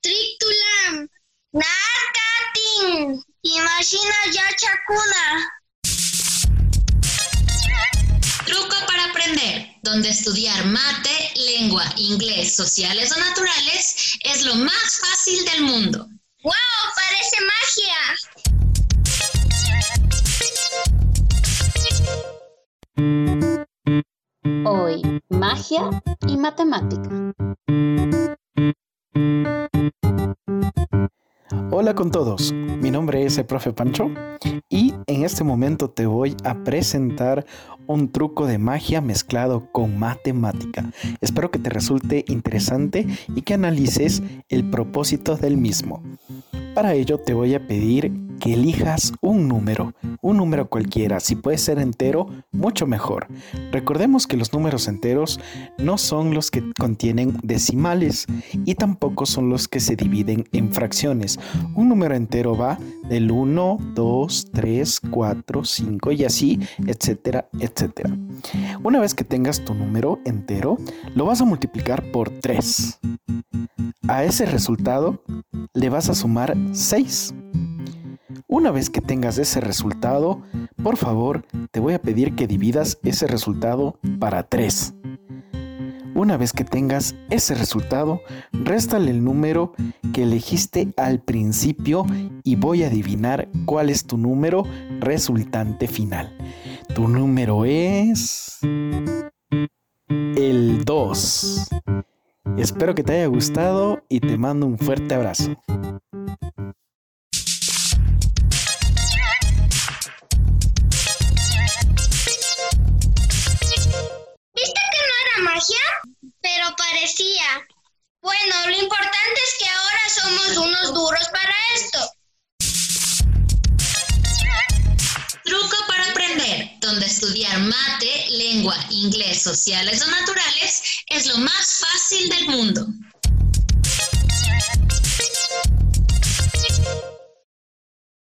Trictulam, Narcatin, Imagina Yachacuna. Truco para aprender, donde estudiar mate, lengua, inglés, sociales o naturales es lo más fácil del mundo. ¡Wow! Parece magia. Hoy, magia y matemática. Hola con todos, mi nombre es el profe Pancho y en este momento te voy a presentar un truco de magia mezclado con matemática. Espero que te resulte interesante y que analices el propósito del mismo. Para ello te voy a pedir que elijas un número, un número cualquiera, si puede ser entero, mucho mejor. Recordemos que los números enteros no son los que contienen decimales y tampoco son los que se dividen en fracciones. Un número entero va del 1, 2, 3, 4, 5 y así, etcétera, etcétera. Una vez que tengas tu número entero, lo vas a multiplicar por 3. A ese resultado le vas a sumar 6. Una vez que tengas ese resultado, por favor, te voy a pedir que dividas ese resultado para 3. Una vez que tengas ese resultado, réstale el número que elegiste al principio y voy a adivinar cuál es tu número resultante final. Tu número es el 2. Espero que te haya gustado y te mando un fuerte abrazo. Pero parecía. Bueno, lo importante es que ahora somos unos duros para esto. Truco para aprender, donde estudiar mate, lengua, inglés, sociales o naturales es lo más